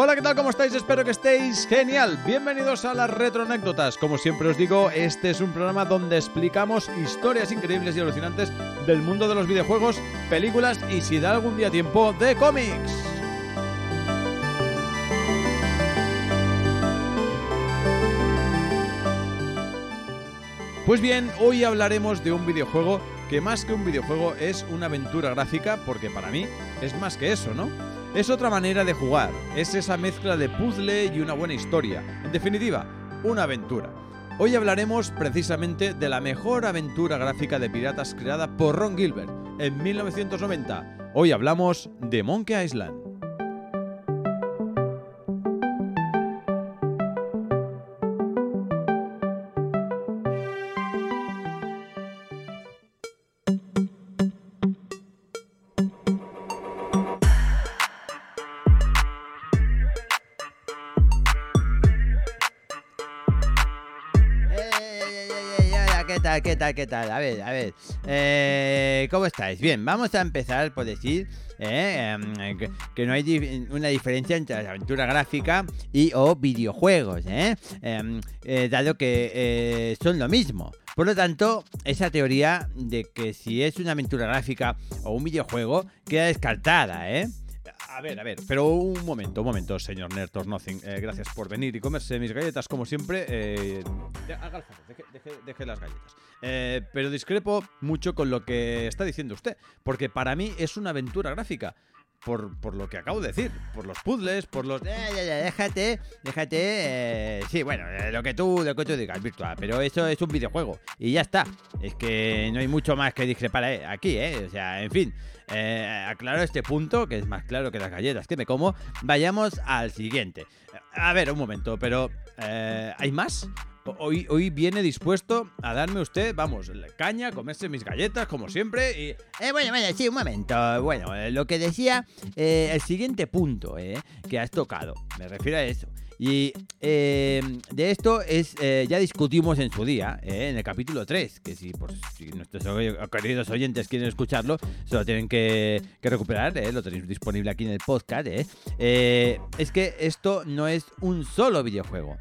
Hola, ¿qué tal? ¿Cómo estáis? Espero que estéis genial. Bienvenidos a las retroanécdotas. Como siempre os digo, este es un programa donde explicamos historias increíbles y alucinantes del mundo de los videojuegos, películas y si da algún día tiempo, de cómics. Pues bien, hoy hablaremos de un videojuego que más que un videojuego es una aventura gráfica, porque para mí es más que eso, ¿no? Es otra manera de jugar, es esa mezcla de puzzle y una buena historia. En definitiva, una aventura. Hoy hablaremos precisamente de la mejor aventura gráfica de piratas creada por Ron Gilbert en 1990. Hoy hablamos de Monkey Island. Tal? ¿Qué tal? A ver, a ver. Eh, ¿Cómo estáis? Bien, vamos a empezar por decir eh, em, que, no hay una diferencia entre la aventura gráfica y o videojuegos, ¿eh? Em, dado que son lo mismo. Por lo tanto, esa teoría de que si es una aventura gráfica o un videojuego queda descartada, ¿eh? A ver, a ver, pero un momento, un momento, señor Nerd or Nothing. Gracias por venir y comerse mis galletas, como siempre. Haga el favor, deje las galletas. Eh, pero discrepo mucho con lo que está diciendo usted, porque para mí es una aventura gráfica. Por, por lo que acabo de decir, por los puzzles, por los... Ya, ya, ya, déjate, déjate. eh, sí, bueno, eh, lo que tú, lo que tú digas, virtual, pero eso es un videojuego y ya está. Es que no hay mucho más que discrepar eh, aquí, ¿eh? O sea, en fin, eh, aclaro este punto, que es más claro que las galletas que me como. Vayamos al siguiente. A ver, un momento, pero... eh, ¿Hay más? Hoy, viene dispuesto a darme usted, vamos, la caña, comerse mis galletas, como siempre, y... Eh, bueno, bueno, sí, un momento. Bueno, eh, lo que decía, eh, el siguiente punto eh, que has tocado, me refiero a eso. Y eh, de esto es eh, ya discutimos en su día, eh, en el capítulo 3, que si, por, si nuestros queridos oyentes quieren escucharlo, se lo tienen que, que recuperar, eh, lo tenéis disponible aquí en el podcast. es que esto no es un solo videojuego.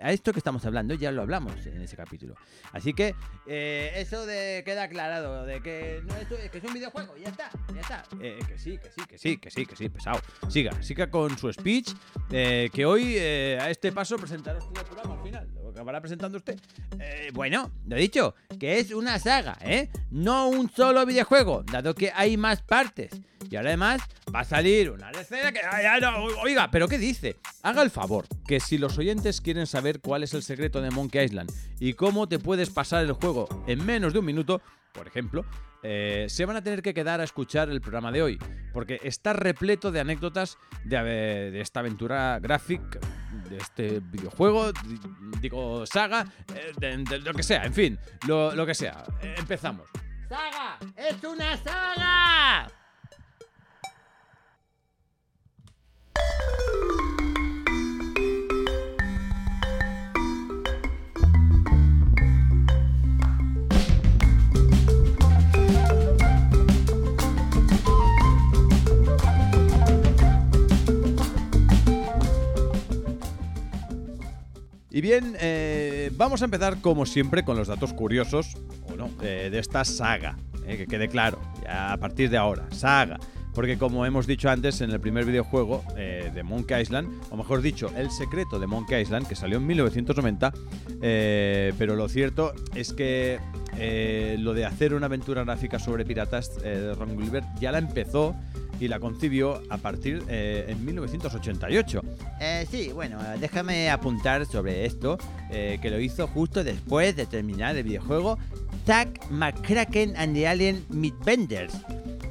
A esto que estamos hablando ya lo hablamos en ese capítulo. Así que eso de queda aclarado, de que no es, que es un videojuego, ya está, ya está. Que sí, que sí, que sí, que sí, que sí, pesado. Siga, siga con su speech, que hoy eh, a este paso presentará usted el programa al final. Lo acabará presentando usted. Eh, bueno, lo he dicho, que es una saga, ¿eh? No un solo videojuego, dado que hay más partes. Y ahora además va a salir una tercera que... Ay, no, oiga, pero ¿qué dice? Haga el favor, que si los oyentes quieren saber cuál es el secreto de Monkey Island y cómo te puedes pasar el juego en menos de un minuto, por ejemplo, eh, se van a tener que quedar a escuchar el programa de hoy, porque está repleto de anécdotas de, de esta aventura gráfica, este videojuego, di- digo saga, eh, lo que sea, en fin, lo, lo que sea. Empezamos. ¡Saga! ¡Es una saga! Bien, eh, vamos a empezar como siempre con los datos curiosos, o no, de esta saga. eh, que quede claro, a partir de ahora, saga. Porque como hemos dicho antes en el primer videojuego eh, de Monkey Island, o mejor dicho, El secreto de Monkey Island, que salió en 1990, eh, pero lo cierto es que eh, lo de hacer una aventura gráfica sobre piratas de Ron Gilbert ya la empezó y la concibió a partir eh, en 1988. Eh, sí, bueno, déjame apuntar sobre esto, eh, que lo hizo justo después de terminar el videojuego Zack McCracken and the Alien Midbenders.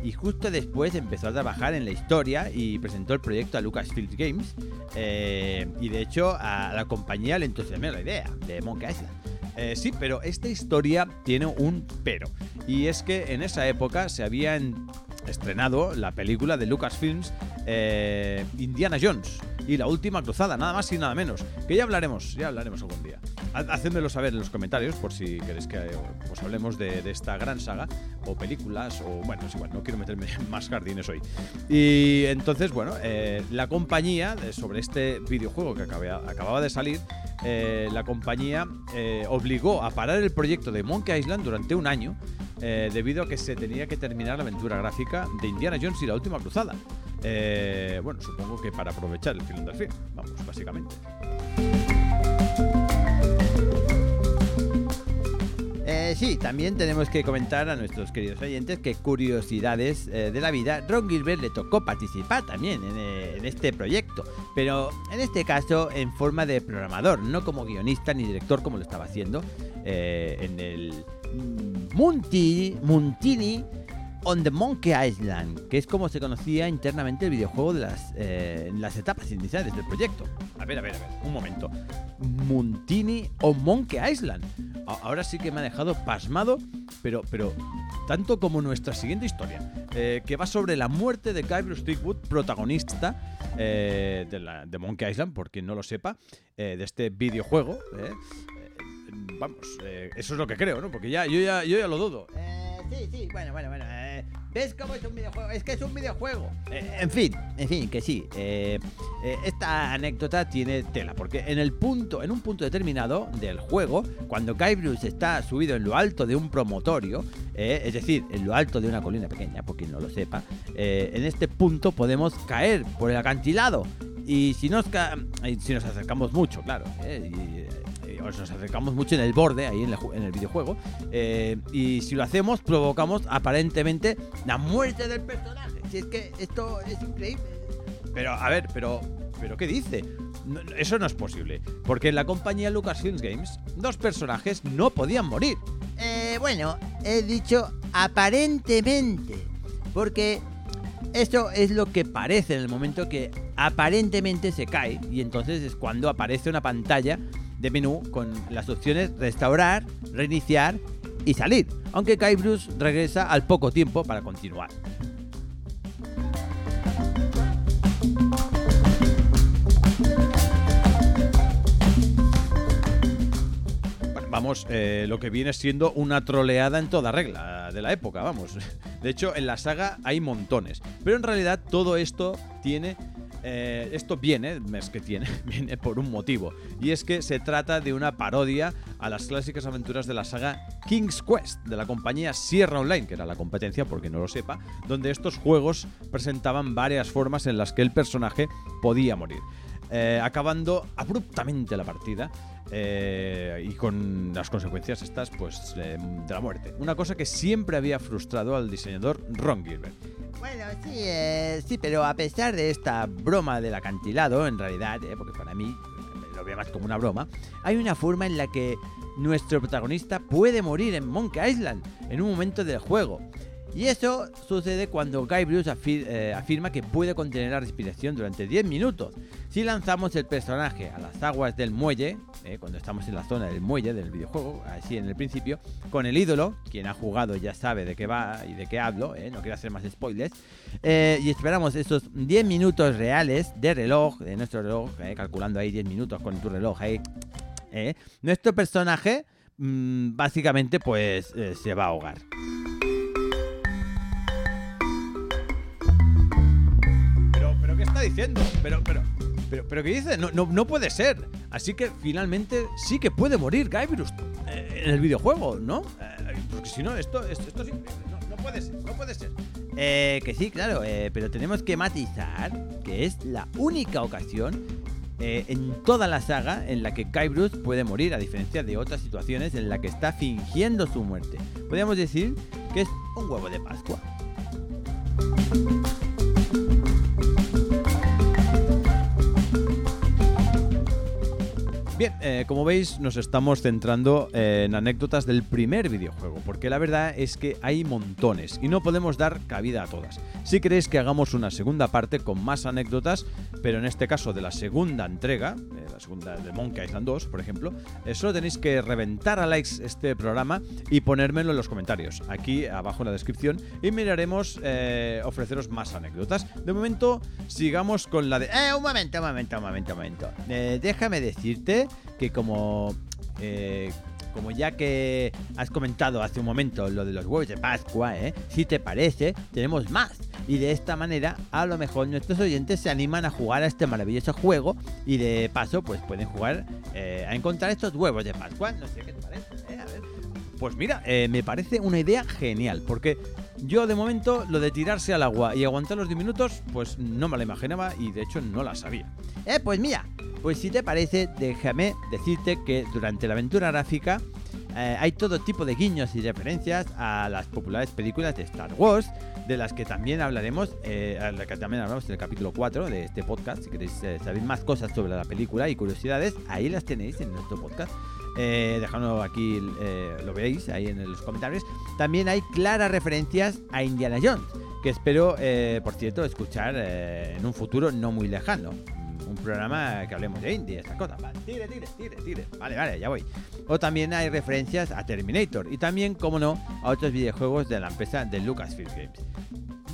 Y justo después empezó a trabajar en la historia y presentó el proyecto a Lucasfilm Games. eh, y de hecho a la compañía le entusiasmó la idea de Monkey Island. Eh, sí, pero esta historia tiene un pero. Y es que en esa época se había en- estrenado la película de Lucasfilms eh, Indiana Jones. y la última cruzada, nada más y nada menos. Que ya hablaremos, ya hablaremos algún día. Hacedmelo saber en los comentarios por si queréis que eh, os hablemos de, esta gran saga, o películas, o bueno, es igual, no quiero meterme en más jardines hoy. Y entonces, bueno, eh, la compañía, sobre este videojuego que acababa de salir, eh, la compañía obligó a parar el proyecto de Monkey Island durante un año debido a que se tenía que terminar la aventura gráfica de Indiana Jones y la última cruzada. bueno, supongo que para aprovechar el film del film, vamos, básicamente. Eh, sí, también tenemos que comentar a nuestros queridos oyentes que curiosidades eh, de la vida, Ron Gilbert le tocó participar también eh, en, este proyecto, pero en este caso en forma de programador, no como guionista ni director como lo estaba haciendo en el Muntini, Muntini on the Monkey Island, que es como se conocía internamente el videojuego de las, las etapas iniciales del proyecto. A ver, a ver, a ver, un momento. Muntini on Monkey Island ahora sí que me ha dejado pasmado, pero, pero tanto como nuestra siguiente historia, eh, que va sobre la muerte de Guy Bruce protagonista eh, de, Monkey Island, por quien no lo sepa, eh, de este videojuego. Vamos, eso es lo que creo, ¿no? Porque ya, yo, ya, yo ya lo dudo. sí, sí, bueno, bueno, bueno. ¿Ves cómo es un videojuego? Es que es un videojuego. Eh, en fin, en fin, que sí. Eh, eh, esta anécdota tiene tela, porque en el punto, en un punto determinado del juego, cuando Guy Bruce está subido en lo alto de un promotorio, es decir, en lo alto de una colina pequeña, por quien no lo sepa, en este punto podemos caer por el acantilado. Y si nos, si nos acercamos mucho, claro, nos acercamos mucho en el borde, ahí en el, videojuego, eh, y si lo hacemos, provocamos aparentemente la muerte del personaje. Si es que esto es increíble. Pero, a ver, pero, pero ¿qué dice? eso no es posible, porque en la compañía Lucasfilms Games, dos personajes no podían morir. Eh, bueno, he dicho aparentemente, porque eso es lo que parece en el momento que aparentemente se cae y entonces es cuando aparece una pantalla de menú con las opciones restaurar, reiniciar y salir, aunque Kai Bruce regresa al poco tiempo para continuar. vamos, eh, lo que viene siendo una troleada en toda regla de la época, vamos. De hecho, en la saga hay montones. Pero en realidad todo esto tiene eh, esto viene, es que tiene, viene por un motivo. Y es que se trata de una parodia a las clásicas aventuras de la saga King's Quest, de la compañía Sierra Online, que era la competencia, porque no lo sepa, donde estos juegos presentaban varias formas en las que el personaje podía morir. Eh, acabando abruptamente la partida eh, y con las consecuencias estas pues de la muerte. Una cosa que siempre había frustrado al diseñador Ron Gilbert. Bueno, sí, eh, sí, pero a pesar de esta broma del acantilado, en realidad, eh, porque para mí lo veo más como una broma, hay una forma en la que nuestro protagonista puede morir en Monkey Island en un momento del juego. Y eso sucede cuando Guy Bruce eh, afirma que puede contener la respiración durante 10 minutos. Si lanzamos el personaje a las aguas del muelle, eh, cuando estamos en la zona del muelle del videojuego, así en el principio, con el ídolo, quien ha jugado ya sabe de qué va y de qué hablo, eh, no quiero hacer más spoilers, y esperamos esos 10 minutos reales de reloj, de nuestro reloj, calculando ahí 10 minutos con tu reloj ahí, nuestro personaje mm, básicamente pues se va a ahogar. diciendo? Pero, pero, pero, pero ¿qué dice? No, no, no puede ser. Así que finalmente sí que puede morir Guybrush eh, en el videojuego, ¿no? Eh, porque si no, esto, esto, es increíble. No, puede ser, no puede ser. Eh, que sí, claro, pero tenemos que matizar que es la única ocasión en toda la saga en la que Guybrush puede morir, a diferencia de otras situaciones en la que está fingiendo su muerte. Podríamos decir que es un huevo de Pascua. Bien, eh, como veis nos estamos centrando en anécdotas del primer videojuego, porque la verdad es que hay montones y no podemos dar cabida a todas. Si queréis que hagamos una segunda parte con más anécdotas, pero en este caso de la segunda entrega, eh, la segunda de Monkey Island 2, por ejemplo, eh, solo tenéis que reventar a likes este programa y ponérmelo en los comentarios, aquí abajo en la descripción, y miraremos eh, ofreceros más anécdotas. De momento, sigamos con la de... Eh, un momento, un momento, un momento, un momento. Eh, déjame decirte que como... eh, como ya que has comentado hace un momento lo de los huevos de Pascua, ¿eh? si te parece, tenemos más. Y de esta manera, a lo mejor nuestros oyentes se animan a jugar a este maravilloso juego y de paso, pues pueden jugar eh, a encontrar estos huevos de Pascua. No sé qué te parece, ¿eh? A ver. Pues mira, me parece una idea genial, porque yo de momento lo de tirarse al agua y aguantar los 10 minutos, pues no me la imaginaba y de hecho no la sabía. Eh, pues mira, pues si te parece, déjame decirte que durante la aventura gráfica eh, hay todo tipo de guiños y referencias a las populares películas de Star Wars, de las que también hablaremos, eh, las que también hablamos en el capítulo 4 de este podcast. Si queréis eh, saber más cosas sobre la película y curiosidades, ahí las tenéis en nuestro podcast. Eh, aquí, eh, lo veréis ahí en los comentarios. También hay claras referencias a Indiana Jones, que espero, eh, por cierto, escuchar eh, en un futuro no muy lejano. Un programa que hablemos de India, estas cosas. Vale, tire, tire, tire, tire. Vale, vale, ya voy. O también hay referencias a Terminator y también, como no, a otros videojuegos de la empresa de Lucasfilm Games.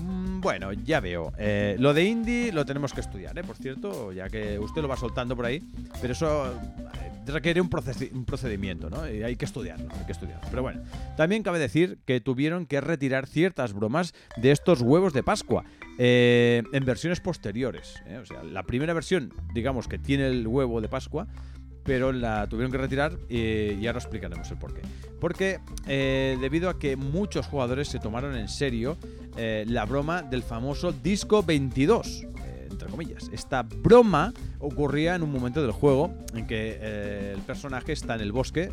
Mm, Bueno, ya veo. Eh, lo de indie lo tenemos que estudiar, ¿eh? por cierto, ya que usted lo va soltando por ahí, pero eso eh, requiere un, un procedimiento, ¿no? Y hay que estudiarlo, hay que estudiarlo. Pero bueno, también cabe decir que tuvieron que retirar ciertas bromas de estos huevos de Pascua eh, en versiones posteriores. O sea, la primera versión, digamos que tiene el huevo de Pascua, pero la tuvieron que retirar y ahora explicaremos el porqué. Porque eh, debido a que muchos jugadores se tomaron en serio eh, la broma del famoso disco 22, eh, entre comillas. Esta broma ocurría en un momento del juego en que el personaje está en el bosque,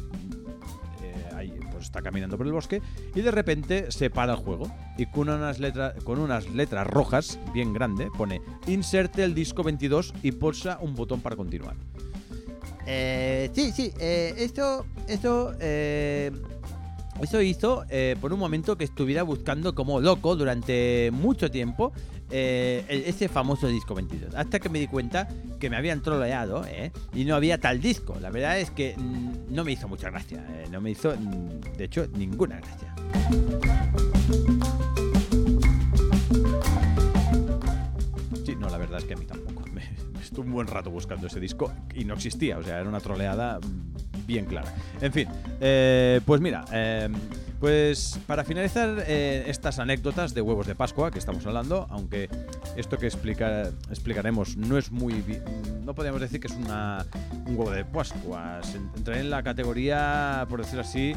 está caminando por el bosque y de repente se para el juego y con unas letras con unas letras rojas bien grande pone inserte el disco 22 y pulsa un botón para continuar. Eh, sí, sí, eh, esto, esto, eh, eso hizo eh, por un momento que estuviera buscando como loco durante mucho tiempo eh, ese famoso disco 22. Hasta que me di cuenta que me habían troleado eh, y no había tal disco. La verdad es que mm, no me hizo mucha gracia. no me hizo, mm, de hecho, ninguna gracia. Sí, no, la verdad es que a mí tampoco. Estuve un buen rato buscando ese disco y no existía, o sea, era una troleada mm, bien clara. En fin, eh, pues mira, eh, pues para finalizar eh, estas anécdotas de huevos de Pascua que estamos hablando, aunque esto que explica, explicaremos no es muy... No podríamos decir que es una, un huevo de Pascua, se entra en la categoría, por decirlo así,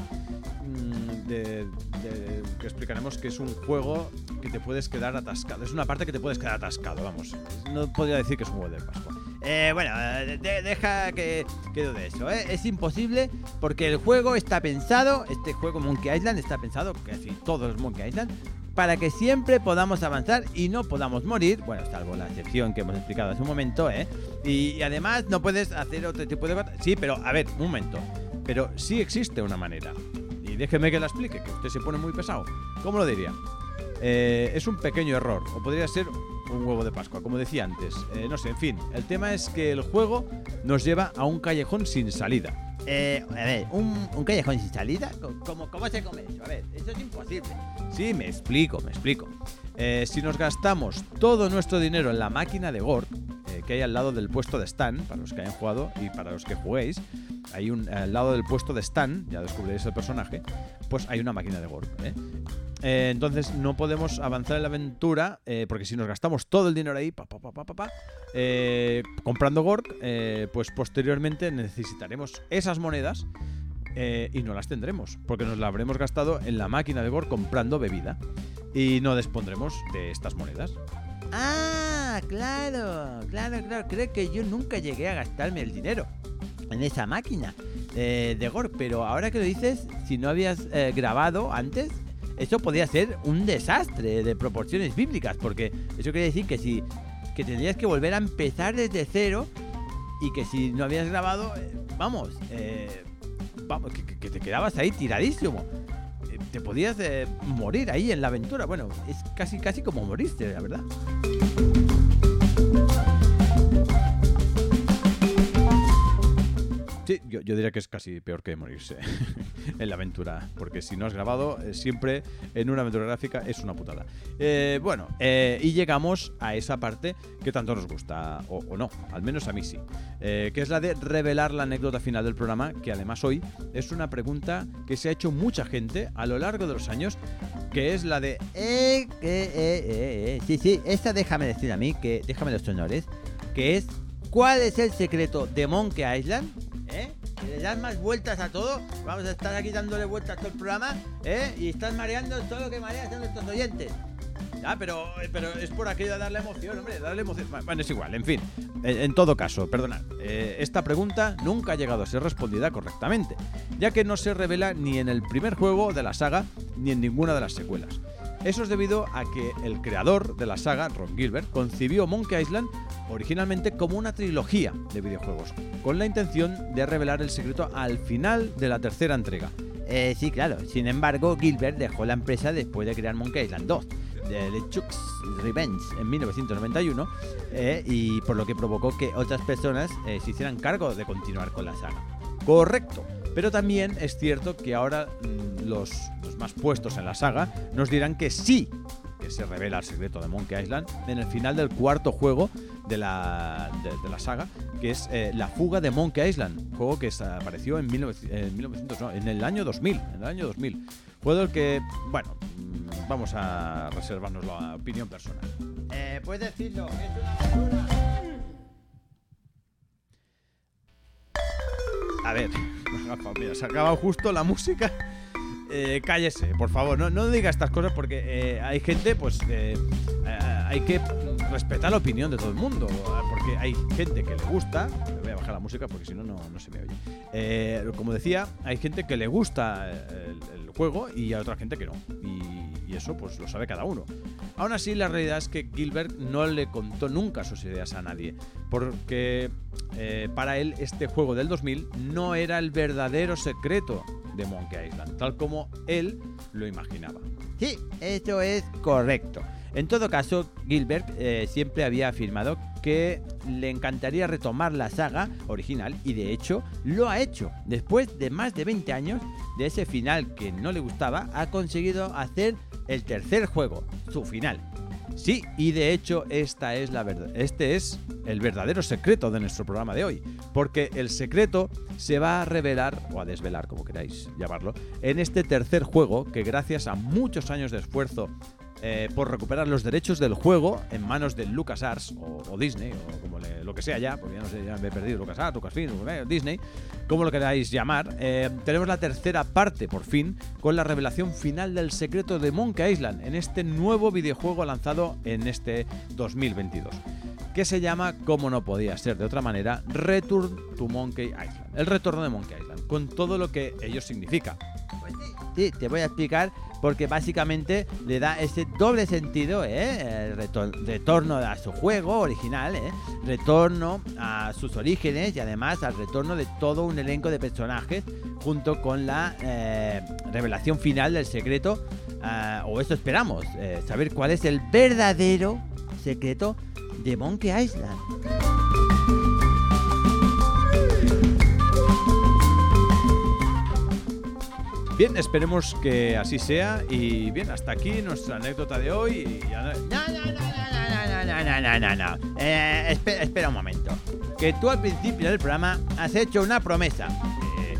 mm, de, de- que explicaremos que es un juego que te puedes quedar atascado. Es una parte que te puedes quedar atascado, vamos. No podría decir que es un huevo de Pascua. Eh, bueno, eh, de- deja que quedo de eso, ¿eh? Es imposible porque el juego está pensado, este juego Monkey Island está pensado, casi todos los Monkey Island, para que siempre podamos avanzar y no podamos morir, bueno, salvo la excepción que hemos explicado hace un momento, ¿eh? Y, además no puedes hacer otro tipo de... Sí, pero a ver, un momento. Pero sí existe una manera. Y déjeme que la explique, que usted se pone muy pesado. ¿Cómo lo diría? Eh, es un pequeño error, o podría ser un huevo de Pascua, como decía antes. Eh, no sé, en fin, el tema es que el juego nos lleva a un callejón sin salida. Eh, a ver, ¿un, un callejón sin salida? ¿Cómo, ¿Cómo se come eso? A ver, eso es imposible. Sí, me explico, me explico. Eh, si nos gastamos todo nuestro dinero en la máquina de Gork, eh, que hay al lado del puesto de Stan, para los que hayan jugado y para los que juguéis, hay un al lado del puesto de Stan, ya descubriréis el personaje, pues hay una máquina de Gork. ¿Eh? Entonces no podemos avanzar en la aventura eh, porque si nos gastamos todo el dinero ahí, eh, comprando Gork, eh, pues posteriormente necesitaremos esas monedas y no las tendremos porque nos las habremos gastado en la máquina de Gork comprando bebida y no dispondremos de estas monedas. Ah, claro, claro, claro. Creo que yo nunca llegué a gastarme el dinero en esa máquina de Gore, pero ahora que lo dices, si no habías grabado antes, eso podría ser un desastre de proporciones bíblicas, porque eso quiere decir que si que tendrías que volver a empezar desde cero y que si no habías grabado, eh, vamos, eh, vamos, que, te quedabas ahí tiradísimo. Eh, Te podías morir ahí en la aventura. Bueno, es casi casi como moriste, la verdad. Sí, yo, diría que es casi peor que morirse en la aventura, porque si no has grabado, eh, siempre en una aventura gráfica es una putada. Eh, bueno, eh, y llegamos a esa parte que tanto nos gusta, o, no, al menos a mí sí, que es la de revelar la anécdota final del programa, que además hoy es una pregunta que se ha hecho mucha gente a lo largo de los años, que es la de... Sí, sí, esta déjame decir a mí, que déjame los honores, que es ¿cuál es el secreto de Monkey Island? ¿Eh? Le das más vueltas a todo, vamos a estar aquí dándole vueltas a todo el programa, ¿eh? Y estás mareando todo lo que mareas a nuestros oyentes. Ah, pero, pero es por aquello de darle emoción, hombre, darle emoción. Bueno, es igual, en fin. En, en todo caso, perdonad, eh, esta pregunta nunca ha llegado a ser respondida correctamente, ya que no se revela ni en el primer juego de la saga ni en ninguna de las secuelas. Eso es debido a que el creador de la saga, Ron Gilbert, concibió Monkey Island originalmente como una trilogía de videojuegos, con la intención de revelar el secreto al final de la tercera entrega. Eh, sí, claro. Sin embargo, Gilbert dejó la empresa después de crear Monkey Island 2, de LeChuck's Revenge, en 1991, eh, y por lo que provocó que otras personas eh, se hicieran cargo de continuar con la saga. Correcto. Pero también es cierto que ahora mm, los más puestos en la saga nos dirán que sí que se revela el secreto de Monkey Island en el final del cuarto juego de la, de, de la saga, que es eh, La fuga de Monkey Island, juego que apareció en, 1900, en 1900, no, en el año 2000, en el año 2000. Juego del que, bueno, vamos a reservarnos la opinión personal. Eh, puedes decirlo, es una. A ver, mira, se ha acabado justo la música. Eh, cállese, por favor, no, no diga estas cosas porque eh, hay gente, pues eh, hay que respetar la opinión de todo el mundo. Porque hay gente que le gusta, voy a bajar la música porque si no, no se me oye. Eh, como decía, hay gente que le gusta el, el juego y hay otra gente que no. Y, y eso, pues lo sabe cada uno. Aún así, la realidad es que Gilbert no le contó nunca sus ideas a nadie, porque eh, para él este juego del 2000 no era el verdadero secreto de Monkey Island, tal como él lo imaginaba. Sí, eso es correcto. En todo caso, Gilbert eh, siempre había afirmado que le encantaría retomar la saga original y de hecho lo ha hecho. Después de más de 20 años de ese final que no le gustaba, ha conseguido hacer el tercer juego, su final. Sí, y de hecho esta es la verdad. Este es el verdadero secreto de nuestro programa de hoy, porque el secreto se va a revelar o a desvelar, como queráis llamarlo, en este tercer juego que gracias a muchos años de esfuerzo eh, por recuperar los derechos del juego en manos de LucasArts o, Disney o como lo que sea ya, porque ya no sé, ya me he perdido LucasArts, Lucasfilm, Disney, como lo queráis llamar. eh, tenemos la tercera parte por fin con la revelación final del secreto de Monkey Island en este nuevo videojuego lanzado en este 2022 que se llama, como no podía ser de otra manera, Return to Monkey Island. El retorno de Monkey Island, con todo lo que ello significa. Pues sí, sí, te voy a explicar porque básicamente le da ese doble sentido, ¿eh? Retorno a su juego original, ¿eh? retorno a sus orígenes y además al retorno de todo un elenco de personajes junto con la eh, revelación final del secreto, ah, o eso esperamos, eh, saber cuál es el verdadero secreto de Monkey Island. Bien, esperemos que así sea. Y bien, hasta aquí nuestra anécdota de hoy. Y ya... No, no, no, no, no, no, no, no. Eh, espera, espera un momento. Que tú al principio del programa has hecho una promesa. Eh,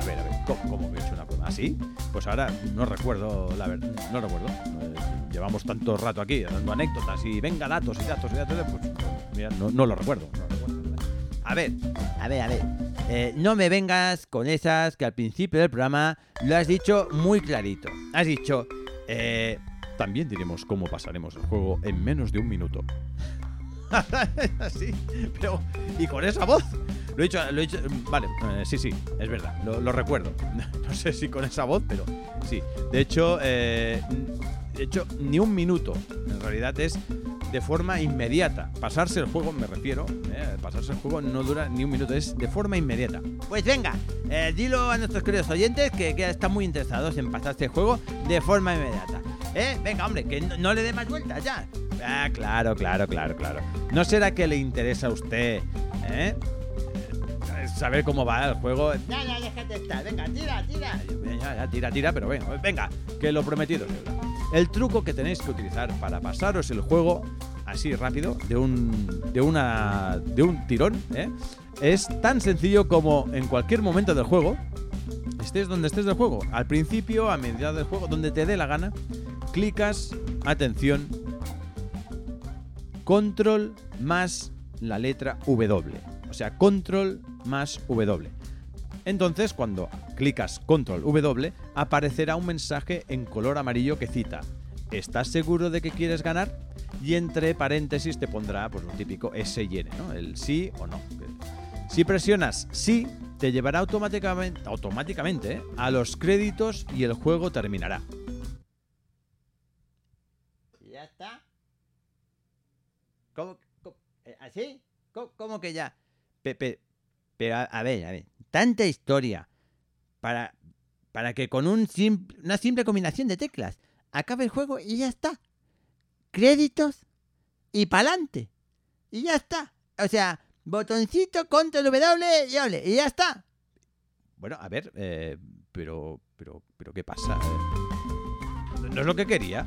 a ver, a ver, ¿cómo, cómo he hecho una promesa? ¿Así? Pues ahora no recuerdo, la verdad, no recuerdo. Eh, llevamos tanto rato aquí dando anécdotas y venga datos y datos y datos. Pues mira, no, no lo recuerdo. No lo recuerdo. A ver, a ver, a ver. Eh, no me vengas con esas que al principio del programa lo has dicho muy clarito. Has dicho, Eh, también diremos cómo pasaremos el juego en menos de un minuto. sí, pero. ¿Y con esa voz? Lo he dicho, lo he dicho. Vale, eh, sí, sí, es verdad, lo, lo recuerdo. No sé si con esa voz, pero sí. De hecho, eh, de hecho, ni un minuto. En realidad es de forma inmediata. Pasarse el juego, me refiero. eh, pasarse el juego no dura ni un minuto, es de forma inmediata. pues venga, eh, dilo a nuestros queridos oyentes que, que están muy interesados en pasarse el juego de forma inmediata. ¿Eh? Venga, hombre, que no, no le dé más vueltas ya. Ah, claro, claro, claro, claro. ¿No será que le interesa a usted? ¿Eh? Saber cómo va el juego. Ya, ya, déjate estar. Venga, tira, tira. Ya, ya, tira, tira, pero venga, venga, que lo prometido es. El truco que tenéis que utilizar para pasaros el juego así rápido, de un, de una, de un tirón, ¿eh? es tan sencillo como en cualquier momento del juego, estés donde estés del juego, al principio, a medida del juego, donde te dé la gana, clicas, atención, control más la letra W. O sea, control más W. Entonces, cuando clicas control W, aparecerá un mensaje en color amarillo que cita ¿Estás seguro de que quieres ganar? Y entre paréntesis te pondrá pues lo típico S y N, ¿no? El sí o no. Si presionas sí, te llevará automáticamente, ¿eh? a los créditos y el juego terminará. ¿Ya está? ¿Cómo? eh, ¿Así? ¿Cómo, que ya? Pero a, ver, a ver, tanta historia para, para que con un simple, una simple combinación de teclas acabe el juego y ya está. Créditos y pa'lante. Y ya está. O sea, botoncito, control W y ole, y ya está. Bueno, a ver, eh, pero, pero, pero, ¿qué pasa? ¿No es lo que quería?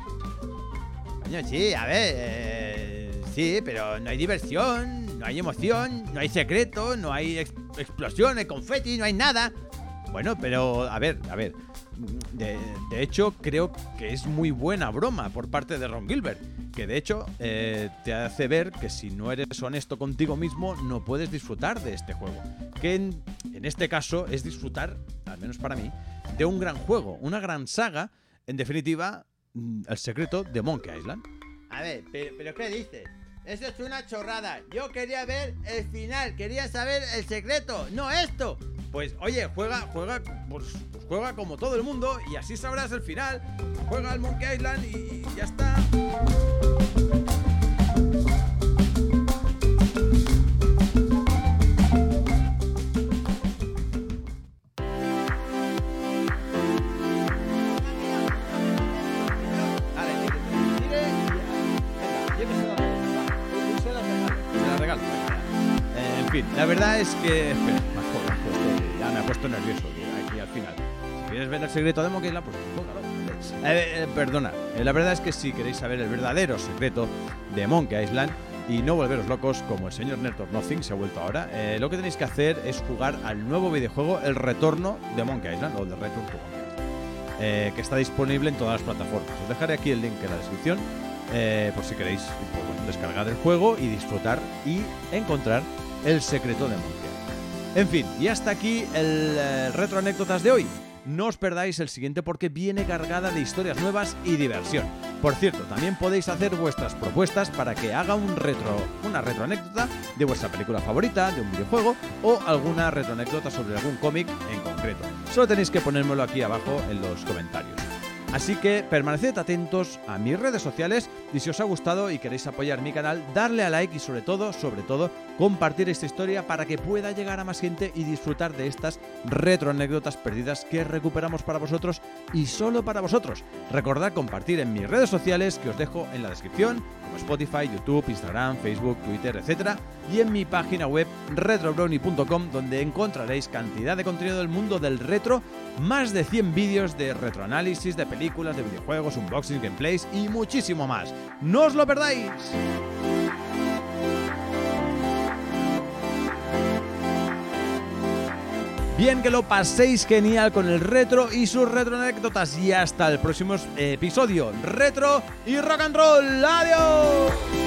Sí, a ver, eh, sí, pero no hay diversión, no hay emoción, no hay secreto, no hay ex explosiones, confeti, no hay nada. Bueno, pero a ver, a ver. De, hecho, creo que es muy buena broma por parte de Ron Gilbert. Que de hecho eh, te hace ver que si no eres honesto contigo mismo, no puedes disfrutar de este juego. Que en, este caso es disfrutar, al menos para mí, de un gran juego, una gran saga. En definitiva, mm, el secreto de Monkey Island. A ver, pero ¿qué dices? Eso es una chorrada. Yo quería ver el final, quería saber el secreto, no esto. Pues oye, juega, juega, pues, juega como todo el mundo y así sabrás el final. Juega al Monkey Island y ya está. La verdad es que. Espera, ya me ha puesto nervioso aquí al final. Si quieres ver el secreto de Island, pues eh, eh, perdona, eh, la verdad es que si queréis saber el verdadero secreto de Monkey Island y no volveros locos como el señor Nerd Nothing se ha vuelto ahora, eh, lo que tenéis que hacer es jugar al nuevo videojuego El Retorno de Monkey Island o The Return to Monkey Island, eh, que está disponible en todas las plataformas. Os dejaré aquí el link en la descripción por si queréis pues, descargar el juego y disfrutar y encontrar el secreto de Monkey. En fin, y hasta aquí el eh, retro anécdotas de hoy. No os perdáis el siguiente porque viene cargada de historias nuevas y diversión. Por cierto, también podéis hacer vuestras propuestas para que haga un retro, una retro anécdota de vuestra película favorita, de un videojuego o alguna retro anécdota sobre algún cómic en concreto. Solo tenéis que ponérmelo aquí abajo en los comentarios. Así que permaneced atentos a mis redes sociales y si os ha gustado y queréis apoyar mi canal, darle a like y sobre todo, sobre todo, compartir esta historia para que pueda llegar a más gente y disfrutar de estas retro anécdotas perdidas que recuperamos para vosotros y solo para vosotros. Recordad compartir en mis redes sociales que os dejo en la descripción, como Spotify, YouTube, Instagram, Facebook, Twitter, etc. Y en mi página web retrobrownie.com donde encontraréis cantidad de contenido del mundo del retro, más de 100 vídeos de retroanálisis, de películas, de videojuegos, unboxing, gameplays y muchísimo más. ¡No os lo perdáis! Bien, que lo paséis genial con el retro y sus retro anécdotas. Y hasta el próximo episodio. Retro y rock and roll. ¡Adiós!